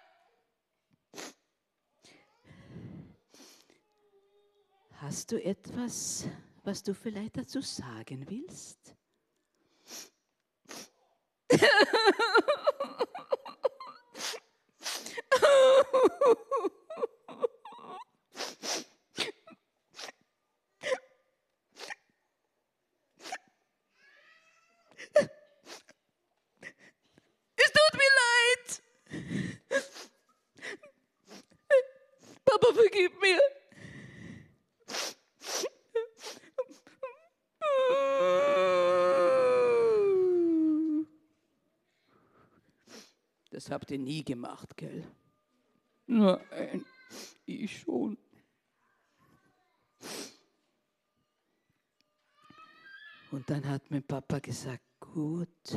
Hast du etwas, was du vielleicht dazu sagen willst? Es tut mir leid. Papa, vergib mir. Das habt ihr nie gemacht, gell? Nein, ich schon. Und dann hat mein Papa gesagt, gut,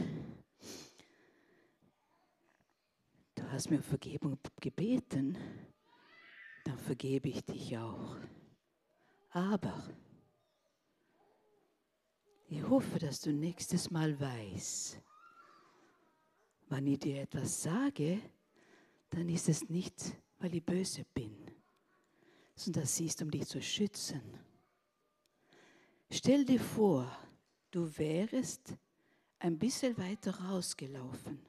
du hast mir um Vergebung gebeten, dann vergebe ich dich auch. Aber ich hoffe, dass du nächstes Mal weißt, wenn ich dir etwas sage, dann ist es nicht, weil ich böse bin, sondern das ist, um dich zu schützen. Stell dir vor, du wärest ein bisschen weiter rausgelaufen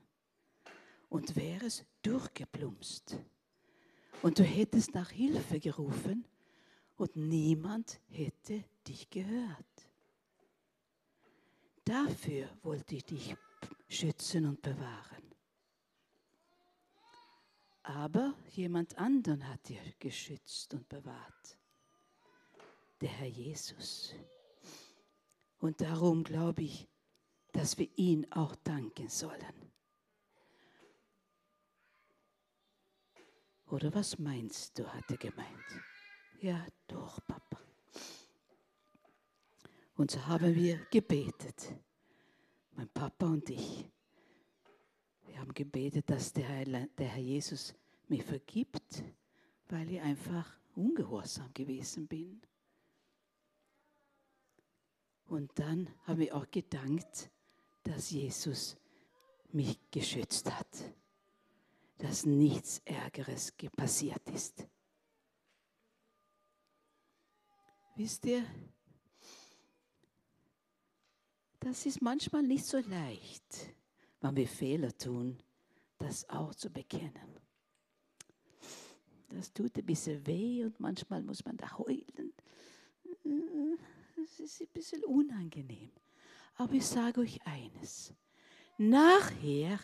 und wärest durchgeplumpst. Und du hättest nach Hilfe gerufen und niemand hätte dich gehört. Dafür wollte ich dich schützen und bewahren. Aber jemand anderen hat dir geschützt und bewahrt. Der Herr Jesus. Und darum glaube ich, dass wir ihn auch danken sollen. Oder was meinst du, hat er gemeint? Ja, doch, Papa. Und so haben wir gebetet, mein Papa und ich. Wir haben gebetet, dass der Herr, der Herr Jesus mir vergibt, weil ich einfach ungehorsam gewesen bin. Und dann haben wir auch gedankt, dass Jesus mich geschützt hat, dass nichts Ärgeres ge- passiert ist. Wisst ihr, das ist manchmal nicht so leicht, wenn wir Fehler tun, das auch zu bekennen. Das tut ein bisschen weh und manchmal muss man da heulen. Es ist ein bisschen unangenehm. Aber ich sage euch eines. Nachher,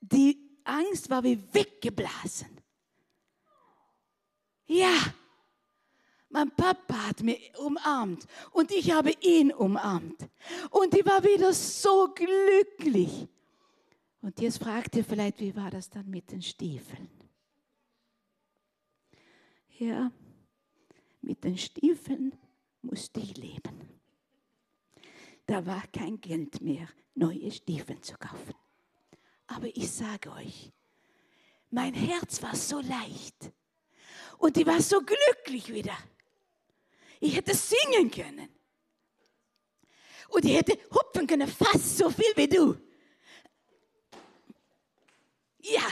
die Angst war wie weggeblasen. Ja, mein Papa hat mich umarmt und ich habe ihn umarmt. Und ich war wieder so glücklich. Und jetzt fragt ihr vielleicht, wie war das dann mit den Stiefeln? Ja, Mit den Stiefeln musste ich leben. Da war kein Geld mehr, neue Stiefel zu kaufen. Aber ich sage euch, mein Herz war so leicht und ich war so glücklich wieder. Ich hätte singen können. Und ich hätte hupfen können, fast so viel wie du. Ja,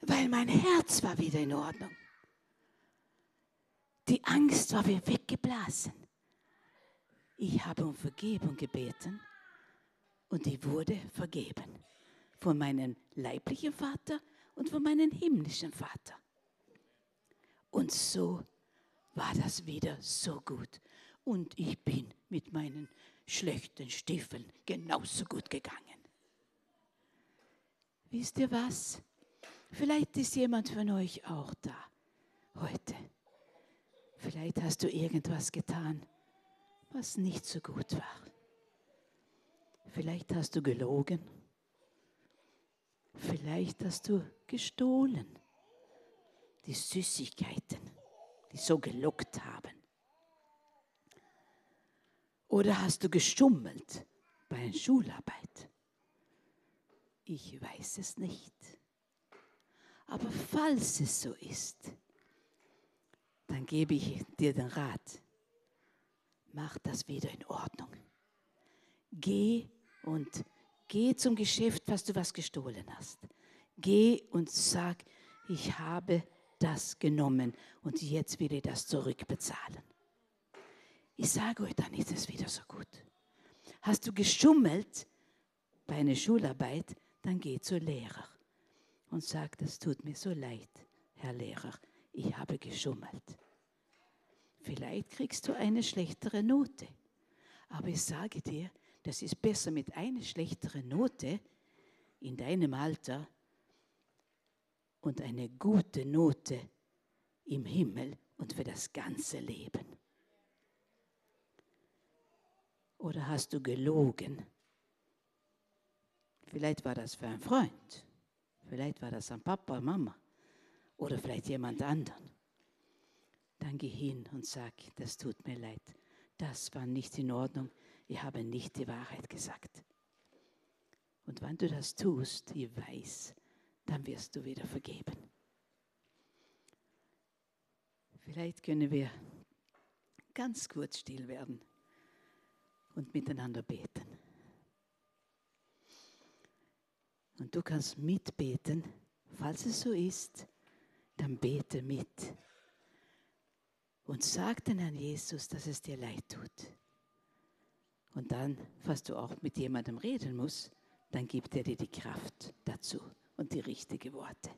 weil mein Herz war wieder in Ordnung. Die Angst war wie weggeblasen. Ich habe um Vergebung gebeten und ich wurde vergeben von meinem leiblichen Vater und von meinem himmlischen Vater. Und so war das wieder so gut. Und ich bin mit meinen schlechten Stiefeln genauso gut gegangen. Wisst ihr was? Vielleicht ist jemand von euch auch da heute. Vielleicht hast du irgendwas getan, was nicht so gut war. Vielleicht hast du gelogen. Vielleicht hast du gestohlen. Die Süßigkeiten, die so gelockt haben. Oder hast du geschummelt bei einer Schularbeit? Ich weiß es nicht. Aber falls es so ist, dann gebe ich dir den Rat, mach das wieder in Ordnung. Geh und geh zum Geschäft, was du was gestohlen hast. Geh und sag, ich habe das genommen und jetzt will ich das zurückbezahlen. Ich sage euch, dann ist es wieder so gut. Hast du geschummelt bei einer Schularbeit, dann geh zur Lehrer und sag, das tut mir so leid, Herr Lehrer, ich habe geschummelt. Vielleicht kriegst du eine schlechtere Note. Aber ich sage dir, das ist besser mit einer schlechteren Note in deinem Alter und eine gute Note im Himmel und für das ganze Leben. Oder hast du gelogen? Vielleicht war das für einen Freund. Vielleicht war das an Papa, Mama. Oder vielleicht jemand anderen. Dann geh hin und sag, das tut mir leid. Das war nicht in Ordnung. Ich habe nicht die Wahrheit gesagt. Und wenn du das tust, ich weiß, dann wirst du wieder vergeben. Vielleicht können wir ganz kurz still werden und miteinander beten. Und du kannst mitbeten, falls es so ist, dann bete mit. Und sag den Herrn Jesus, dass es dir leid tut. Und dann, falls du auch mit jemandem reden musst, dann gibt er dir die Kraft dazu und die richtigen Worte.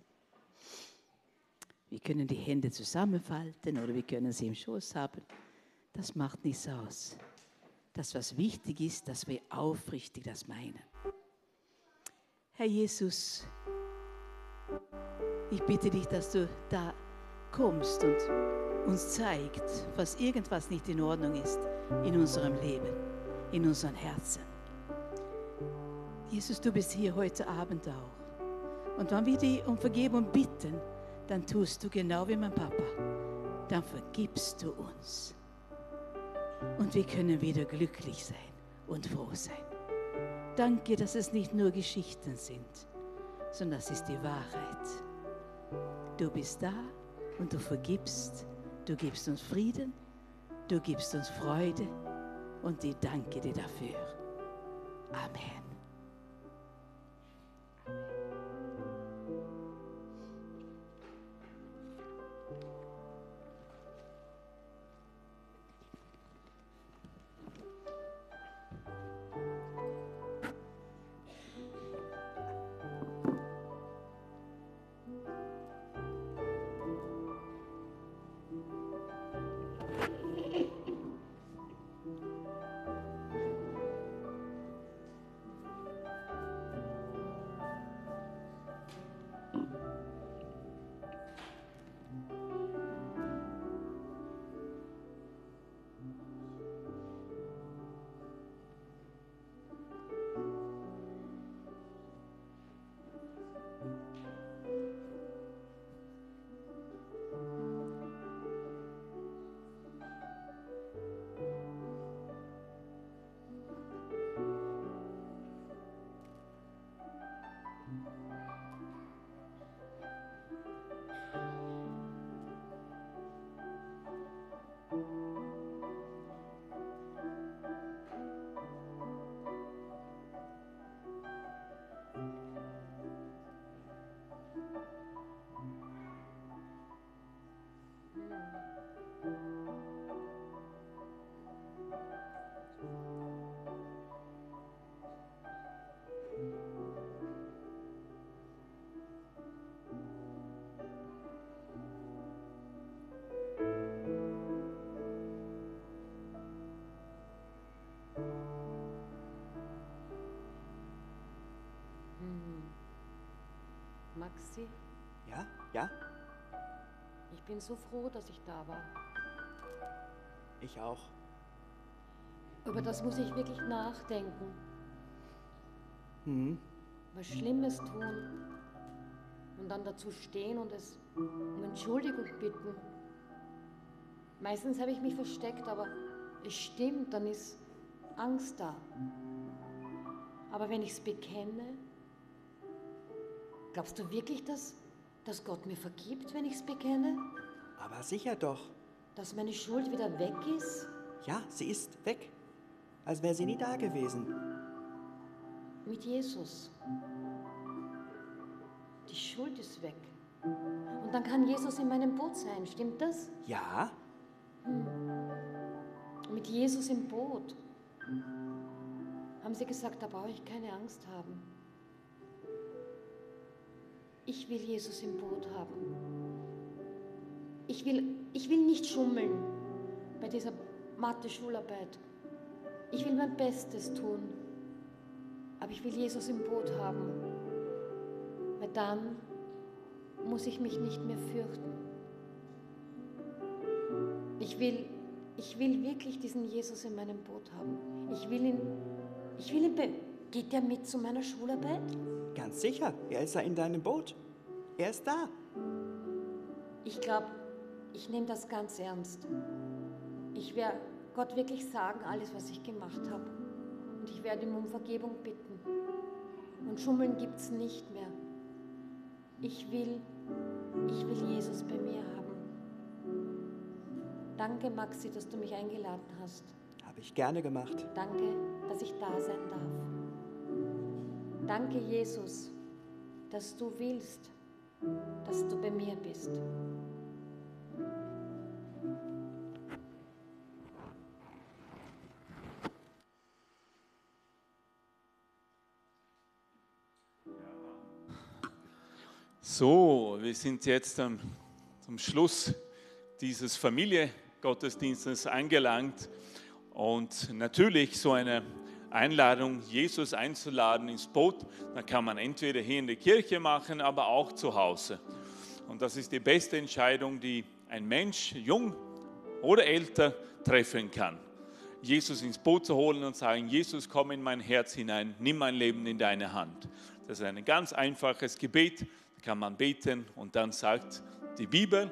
Wir können die Hände zusammenfalten oder wir können sie im Schoß haben. Das macht nichts aus. Das, was wichtig ist, dass wir aufrichtig das meinen. Herr Jesus, ich bitte dich, dass du da kommst und uns zeigt, was irgendwas nicht in Ordnung ist in unserem Leben, in unseren Herzen. Jesus, du bist hier heute Abend auch. Und wenn wir dich um Vergebung bitten, dann tust du genau wie mein Papa. Dann vergibst du uns. Und wir können wieder glücklich sein und froh sein. Danke, dass es nicht nur Geschichten sind, sondern das ist die Wahrheit. Du bist da und du vergibst, du gibst uns Frieden, du gibst uns Freude und ich danke dir dafür. Amen. Maxi, Ja? Ja? ich bin so froh, dass ich da war. Ich auch. Über das muss ich wirklich nachdenken. Mhm. Was Schlimmes tun und dann dazu stehen und es um Entschuldigung bitten. Meistens habe ich mich versteckt, aber es stimmt, dann ist Angst da. Aber wenn ich es bekenne, glaubst du wirklich, dass, dass Gott mir vergibt, wenn ich es bekenne? Aber sicher doch. Dass meine Schuld wieder weg ist? Ja, sie ist weg. Als wäre sie nie da gewesen. Mit Jesus. Die Schuld ist weg. Und dann kann Jesus in meinem Boot sein, stimmt das? Ja? Mit Jesus im Boot. Haben sie gesagt, da brauche ich keine Angst haben. Ich will Jesus im Boot haben. Ich will, ich will nicht schummeln bei dieser Mathe-Schularbeit. Ich will mein Bestes tun. Aber ich will Jesus im Boot haben. Weil dann muss ich mich nicht mehr fürchten. Ich will, ich will wirklich diesen Jesus in meinem Boot haben. Ich will ihn, ich will ihn, geht der mit zu meiner Schularbeit? Ganz sicher. Er ist ja in deinem Boot. Er ist da. Ich glaube, ich nehme das ganz ernst. Ich werde Gott wirklich sagen, alles, was ich gemacht habe. Und ich werde ihm um Vergebung bitten. Und Schummeln gibt es nicht mehr. Ich will, ich will Jesus bei mir haben. Danke, Maxi, dass du mich eingeladen hast. Habe ich gerne gemacht. Danke, dass ich da sein darf. Danke, Jesus, dass du willst, dass du bei mir bist. So, wir sind jetzt am, zum Schluss dieses Familie-Gottesdienstes angelangt. Und natürlich so eine Einladung, Jesus einzuladen ins Boot, da kann man entweder hier in der Kirche machen, aber auch zu Hause. Und das ist die beste Entscheidung, die ein Mensch, jung oder älter, treffen kann. Jesus ins Boot zu holen und sagen, Jesus, komm in mein Herz hinein, nimm mein Leben in deine Hand. Das ist ein ganz einfaches Gebet, kann man beten und dann sagt die Bibel,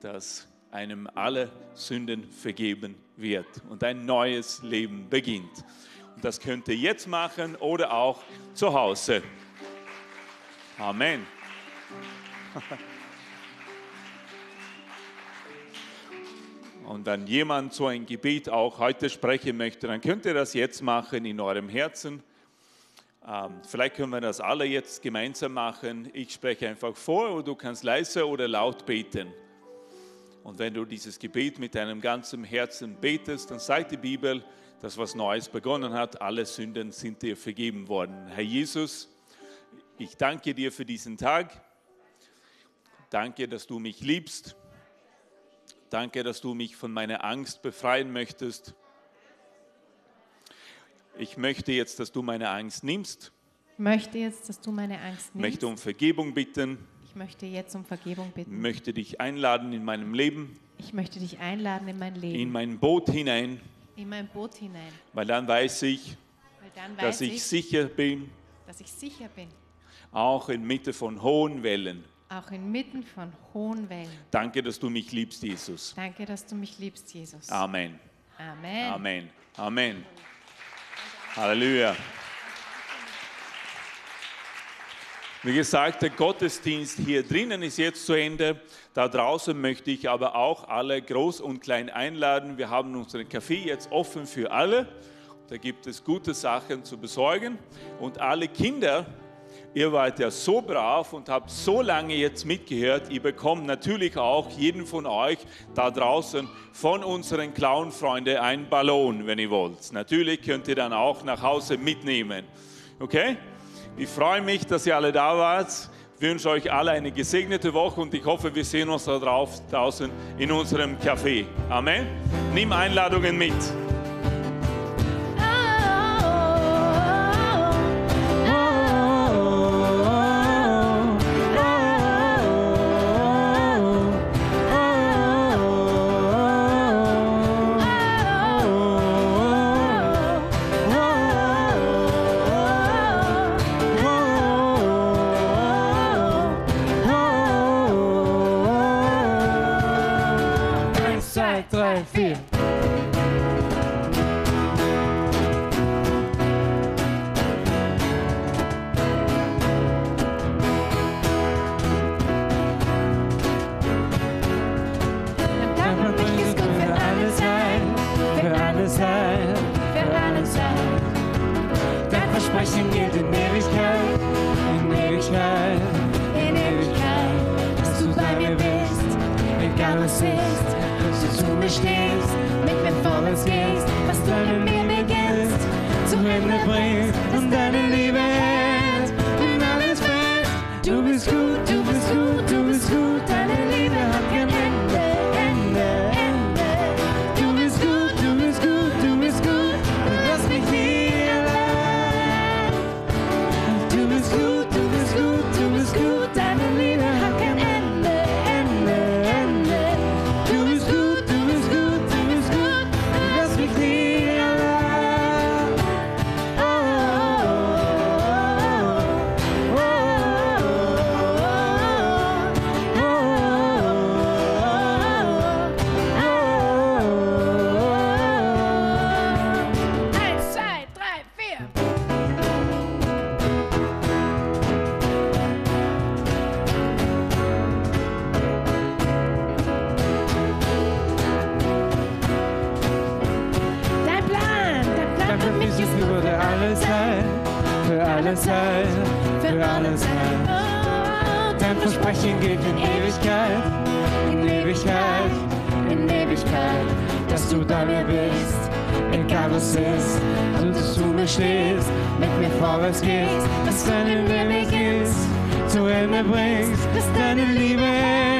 dass einem alle Sünden vergeben wird und ein neues Leben beginnt. Das könnt ihr jetzt machen oder auch zu Hause. Amen. Und wenn jemand so ein Gebet auch heute sprechen möchte, dann könnt ihr das jetzt machen in eurem Herzen. Ähm, vielleicht können wir das alle jetzt gemeinsam machen. Ich spreche einfach vor und du kannst leise oder laut beten. Und wenn du dieses Gebet mit deinem ganzen Herzen betest, dann sagt die Bibel, dass was Neues begonnen hat. Alle Sünden sind dir vergeben worden. Herr Jesus, ich danke dir für diesen Tag. Danke, dass du mich liebst. Danke, dass du mich von meiner Angst befreien möchtest. Ich möchte jetzt, dass du meine Angst nimmst. Ich möchte jetzt, dass du meine Angst Ich nimmst. möchte um Vergebung bitten. Ich möchte jetzt um Vergebung bitten. möchte dich einladen in meinem Leben, Ich möchte dich einladen in mein Leben, in mein Boot hinein, in mein Boot hinein. weil dann weiß ich, dann dass weiß ich ich, sicher bin, dass ich sicher bin, auch inmitten von hohen Wellen. auch inmitten von hohen Wellen. Danke, dass du mich liebst, Jesus. Danke, dass du mich liebst, Jesus. Amen. Amen. Amen. Amen. Halleluja. Wie gesagt, der Gottesdienst hier drinnen ist jetzt zu Ende. Da draußen möchte ich aber auch alle groß und klein einladen. Wir haben unseren Café jetzt offen für alle. Da gibt es gute Sachen zu besorgen. Und alle Kinder, ihr wart ja so brav und habt so lange jetzt mitgehört. Ihr bekommt natürlich auch jeden von euch da draußen von unseren Clown-Freunden einen Ballon, wenn ihr wollt. Natürlich könnt ihr dann auch nach Hause mitnehmen. Okay? Ich freue mich, dass ihr alle da wart. Ich wünsche euch alle eine gesegnete Woche und ich hoffe, wir sehen uns da draußen in unserem Café. Amen. Nimm Einladungen mit. alles Heil, für alles Heil, für alles Heil. Dein Versprechen gilt in Ewigkeit, in Ewigkeit, in Ewigkeit, dass du da mir bist. Egal was ist, und dass du mir stehst, mit mir vorwärts gehst, dass deine Liebe ist, zu Ende bringst, dass deine Liebe ist.